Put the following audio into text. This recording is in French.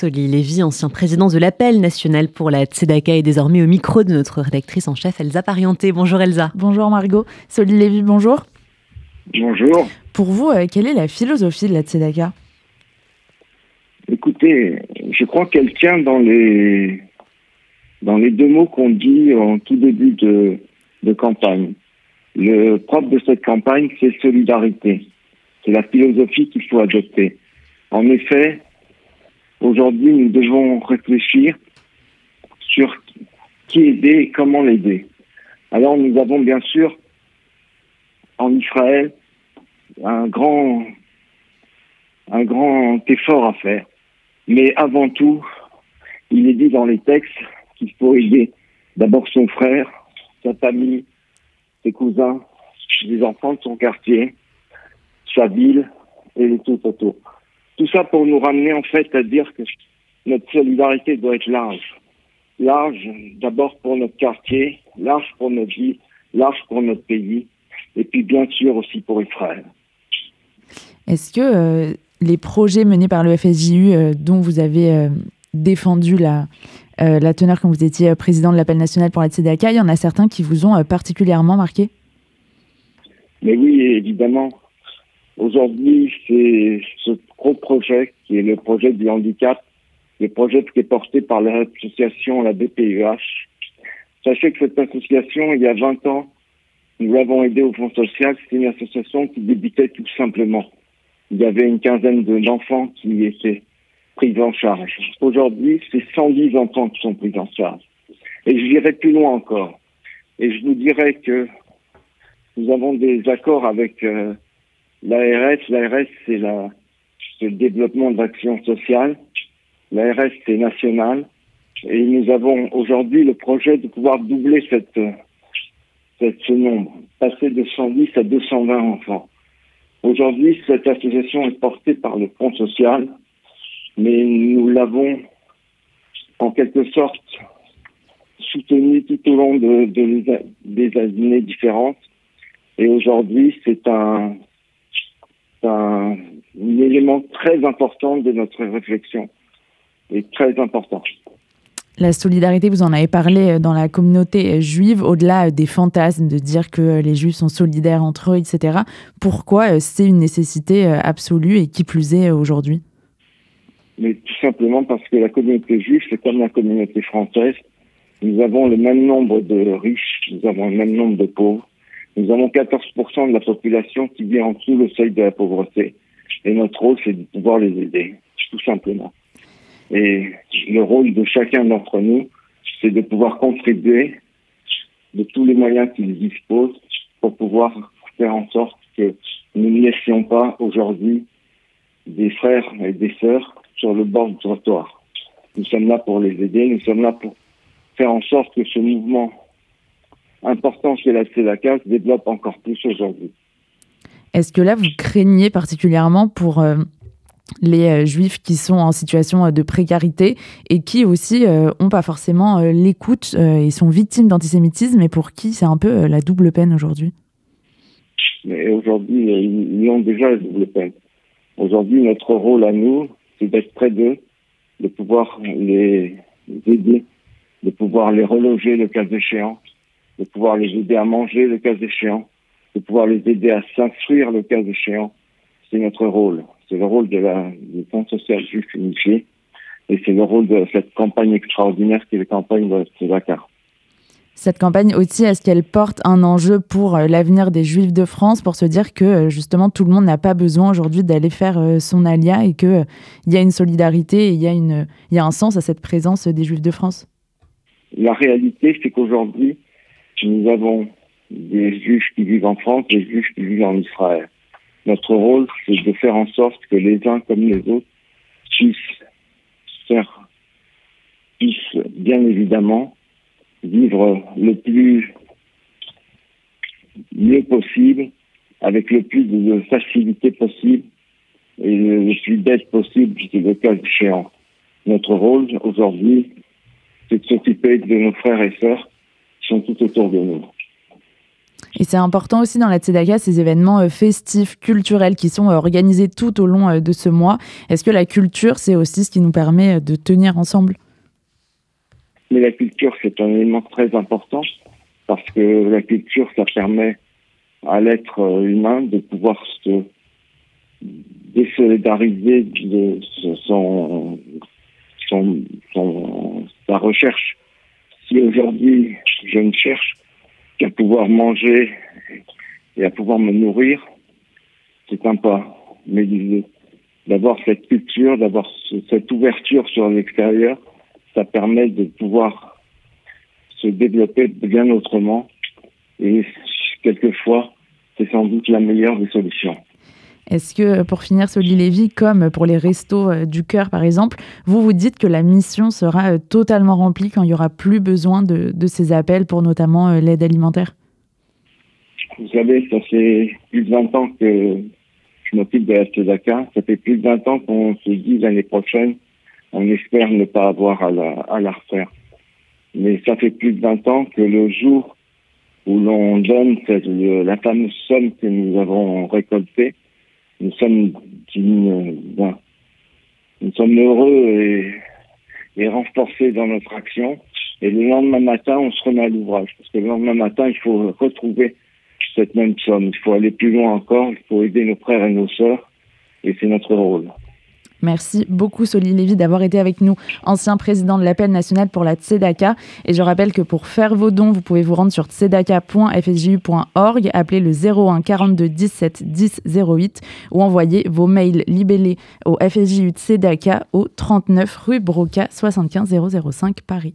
Soli Lévy, ancien président de l'appel national pour la Tzedaka, est désormais au micro de notre rédactrice en chef Elsa Parienté. Bonjour Elsa. Bonjour Margot. Soli Lévy, bonjour. Bonjour. Pour vous, euh, quelle est la philosophie de la Tzedaka? Écoutez, je crois qu'elle tient dans les, dans les deux mots qu'on dit en tout début de, de campagne. Le propre de cette campagne, c'est solidarité. C'est la philosophie qu'il faut adopter. En effet, aujourd'hui, nous devons réfléchir sur qui aider et comment l'aider. Alors, nous avons bien sûr en Israël un grand, un grand effort à faire. Mais avant tout, il est dit dans les textes qu'il faut aider d'abord son frère, sa famille, ses cousins, les enfants de son quartier, sa ville et les tout autour. Tout ça pour nous ramener en fait à dire que notre solidarité doit être large. Large d'abord pour notre quartier, large pour notre vie, large pour notre pays, et puis bien sûr aussi pour Israël. Est-ce que euh, les projets menés par le FSJU, euh, dont vous avez euh, défendu la, la teneur quand vous étiez président de l'appel national pour la CDAK, il y en a certains qui vous ont particulièrement marqué? Mais oui, évidemment. Aujourd'hui, c'est ce gros projet qui est le projet du handicap, le projet qui est porté par l'association, la BPUH. Sachez que cette association, il y a 20 ans, nous l'avons aidé au Fonds social. C'était une association qui débutait tout simplement. Il y avait une quinzaine d'enfants qui étaient pris en charge. Aujourd'hui, c'est 110 enfants qui sont pris en charge. Et je dirais plus loin encore. Et je vous dirais que nous avons des accords avec euh, L'ARS, l'ARS, c'est la, le développement de l'action sociale. L'ARS, c'est national. Et nous avons aujourd'hui le projet de pouvoir doubler cette, cette, ce nombre, passer de 110 à 220 enfants. Aujourd'hui, cette association est portée par le Fonds social, mais nous l'avons en quelque sorte soutenue tout au long de, de, des années différentes. Et aujourd'hui, c'est un, un, élément très important de notre réflexion et très important. La solidarité, vous en avez parlé euh, dans la communauté euh, juive, au-delà euh, des fantasmes de dire que les juifs sont solidaires entre eux, etc. Pourquoi c'est une nécessité absolue et qui plus est aujourd'hui? Mais tout simplement parce que la communauté juive, c'est comme la communauté française. Nous avons le même nombre de riches, nous avons le même nombre de pauvres, nous avons 14% de la population qui vit en dessous le seuil de la pauvreté. Et notre rôle, c'est de pouvoir les aider, tout simplement. Et le rôle de chacun d'entre nous, c'est de pouvoir contribuer de tous les moyens qu'ils disposent pour pouvoir faire en sorte que nous ne laissions pas aujourd'hui des frères et des sœurs sur le bord du trottoir. Nous sommes là pour les aider, nous sommes là pour faire en sorte que ce mouvement important chez la CEDACA se développe encore plus aujourd'hui. Est-ce que là, vous craignez particulièrement pour euh, les euh, juifs qui sont en situation euh, de précarité et qui aussi n'ont pas forcément l'écoute et sont victimes d'antisémitisme et pour qui c'est un peu la double peine aujourd'hui? Aujourd'hui, ils ont déjà la double peine. Aujourd'hui, notre rôle à nous, c'est d'être près d'eux, de pouvoir les aider, de pouvoir les reloger le cas échéant, de pouvoir les aider à manger le cas échéant, de pouvoir les aider à s'instruire le cas échéant. C'est notre rôle. C'est le rôle de la, du Fonds social juif unifié. Et c'est le rôle de cette campagne extraordinaire qui est la campagne de Dakar. Cette campagne aussi, est-ce qu'elle porte un enjeu pour euh, l'avenir des Juifs de France, pour se dire que euh, justement tout le monde n'a pas besoin aujourd'hui d'aller faire euh, son alia et qu'il y a une solidarité et il y, a une, il y a un sens à cette présence des Juifs de France? La réalité, c'est qu'aujourd'hui, nous avons des juifs qui vivent en France, des juifs qui vivent en Israël. Notre rôle, c'est de faire en sorte que les uns comme les autres puissent puissent bien évidemment vivre le plus mieux possible, avec le plus de facilité possible et le plus d'aide possible, c'est le cas échéant. Notre rôle aujourd'hui, c'est de s'occuper de nos frères et sœurs sont tout autour de nous. Et c'est important aussi dans la Tzedaka, ces événements euh, festifs, culturels qui sont euh, organisés tout au long euh, de ce mois. Est-ce que la culture, c'est aussi ce qui nous permet de tenir ensemble? Mais la culture, c'est un élément très important parce que la culture, ça permet à l'être humain de pouvoir se désolidariser de son, son, son, sa recherche. Si aujourd'hui je ne cherche qu'à pouvoir manger et à pouvoir me nourrir, c'est un pas. Mais d'avoir cette culture, d'avoir cette ouverture sur l'extérieur, ça permet de pouvoir se développer bien autrement. Et quelquefois, c'est sans doute la meilleure des solutions. Est-ce que, pour finir, Soli Lévy, comme pour les restos euh, du cœur, par exemple, vous vous dites que la mission sera euh, totalement remplie quand il n'y aura plus besoin de, ces appels pour notamment euh, l'aide alimentaire? Vous savez, ça fait plus de 20 ans que je m'occupe de la Tzedaka. Ça fait plus de 20 ans qu'on se dit l'année prochaine, on espère ne pas avoir à la, à la refaire. Mais ça fait plus de 20 ans que le jour où l'on donne la fameuse somme que nous avons récoltée, nous sommes nous sommes heureux et, et renforcés dans notre action. Et le lendemain matin, on se remet à l'ouvrage. Parce que le lendemain matin, il faut retrouver cette même somme. Il faut aller plus loin encore. Il faut aider nos frères et nos sœurs. Et c'est notre rôle. Merci beaucoup, Soli Lévy, d'avoir été avec nous, ancien président de l'appel national pour la Tzedaka. Et je rappelle que pour faire vos dons, vous pouvez vous rendre sur tzedaka.fsju.org, appeler le 01 42 17 10 08 ou envoyer vos mails libellés au FSJU Tzedaka au 39 rue Broca 75 005 Paris.